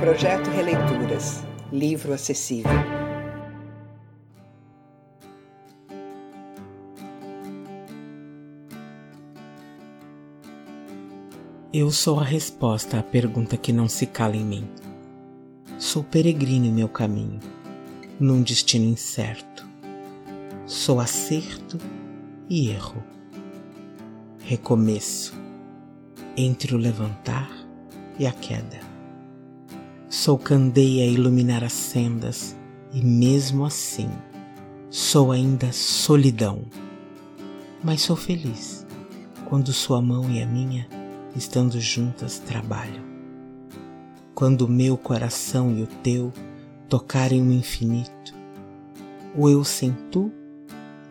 Projeto Releituras Livro Acessível. Eu sou a resposta à pergunta que não se cala em mim. Sou peregrino em meu caminho, num destino incerto. Sou acerto e erro. Recomeço entre o levantar e a queda. Sou candeia a iluminar as sendas e mesmo assim sou ainda solidão. Mas sou feliz quando sua mão e a minha, estando juntas, trabalham. Quando o meu coração e o teu tocarem o infinito, o eu sem tu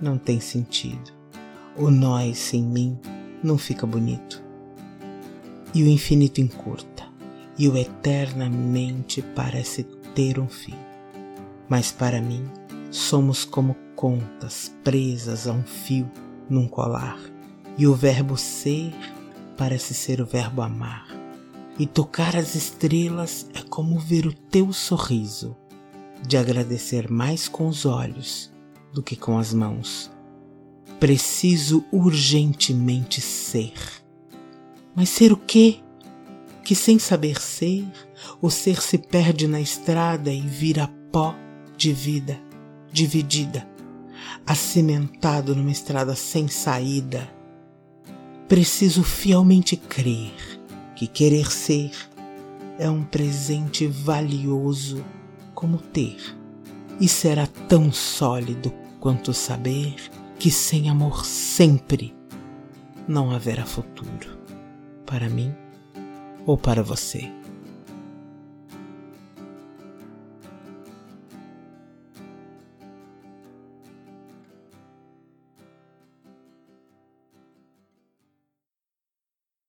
não tem sentido, o nós sem mim não fica bonito. E o infinito encurta e o eternamente parece ter um fim. Mas para mim, somos como contas presas a um fio num colar, e o verbo ser parece ser o verbo amar. E tocar as estrelas é como ver o teu sorriso, de agradecer mais com os olhos do que com as mãos. Preciso urgentemente ser. Mas ser o quê? Que sem saber ser, o ser se perde na estrada e vira pó de vida, dividida, acimentado numa estrada sem saída. Preciso fielmente crer que querer ser é um presente valioso como ter, e será tão sólido quanto saber que sem amor sempre não haverá futuro. Para mim, ou para você.